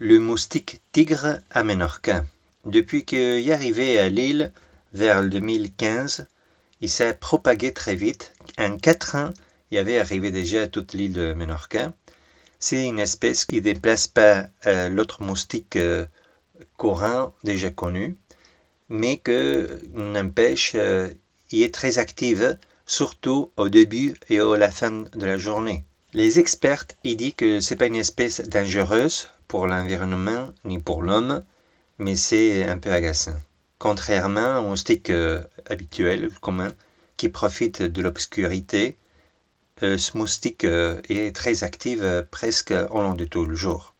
Le moustique tigre à Menorca. Depuis qu'il est arrivé à l'île vers le 2015, il s'est propagé très vite. En quatre ans, il avait arrivé déjà à toute l'île de Menorca. C'est une espèce qui ne déplace pas euh, l'autre moustique euh, courant déjà connu, mais que n'empêche, euh, il est très active, surtout au début et à la fin de la journée. Les experts ils disent que c'est pas une espèce dangereuse pour l'environnement ni pour l'homme, mais c'est un peu agaçant. Contrairement au stick euh, habituel, commun, qui profite de l'obscurité, euh, ce moustique euh, est très actif presque au long de tout le jour.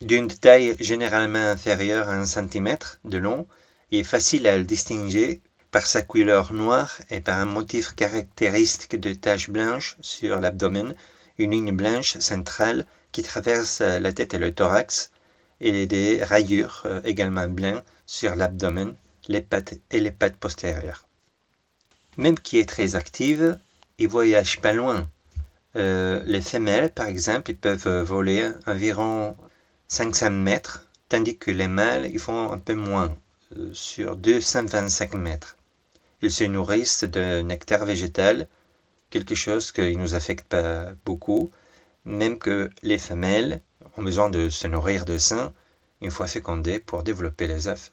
D'une taille généralement inférieure à un centimètre de long, il est facile à le distinguer par sa couleur noire et par un motif caractéristique de taches blanches sur l'abdomen, une ligne blanche centrale qui traverse la tête et le thorax, et des rayures également blanches sur l'abdomen, les pattes et les pattes postérieures. Même qui est très active, il voyage pas loin. Euh, les femelles, par exemple, ils peuvent voler environ 500 mètres, tandis que les mâles, ils font un peu moins, euh, sur 225 mètres. Ils se nourrissent de nectar végétal, quelque chose qui ne nous affecte pas beaucoup, même que les femelles ont besoin de se nourrir de sein une fois fécondées pour développer les œufs.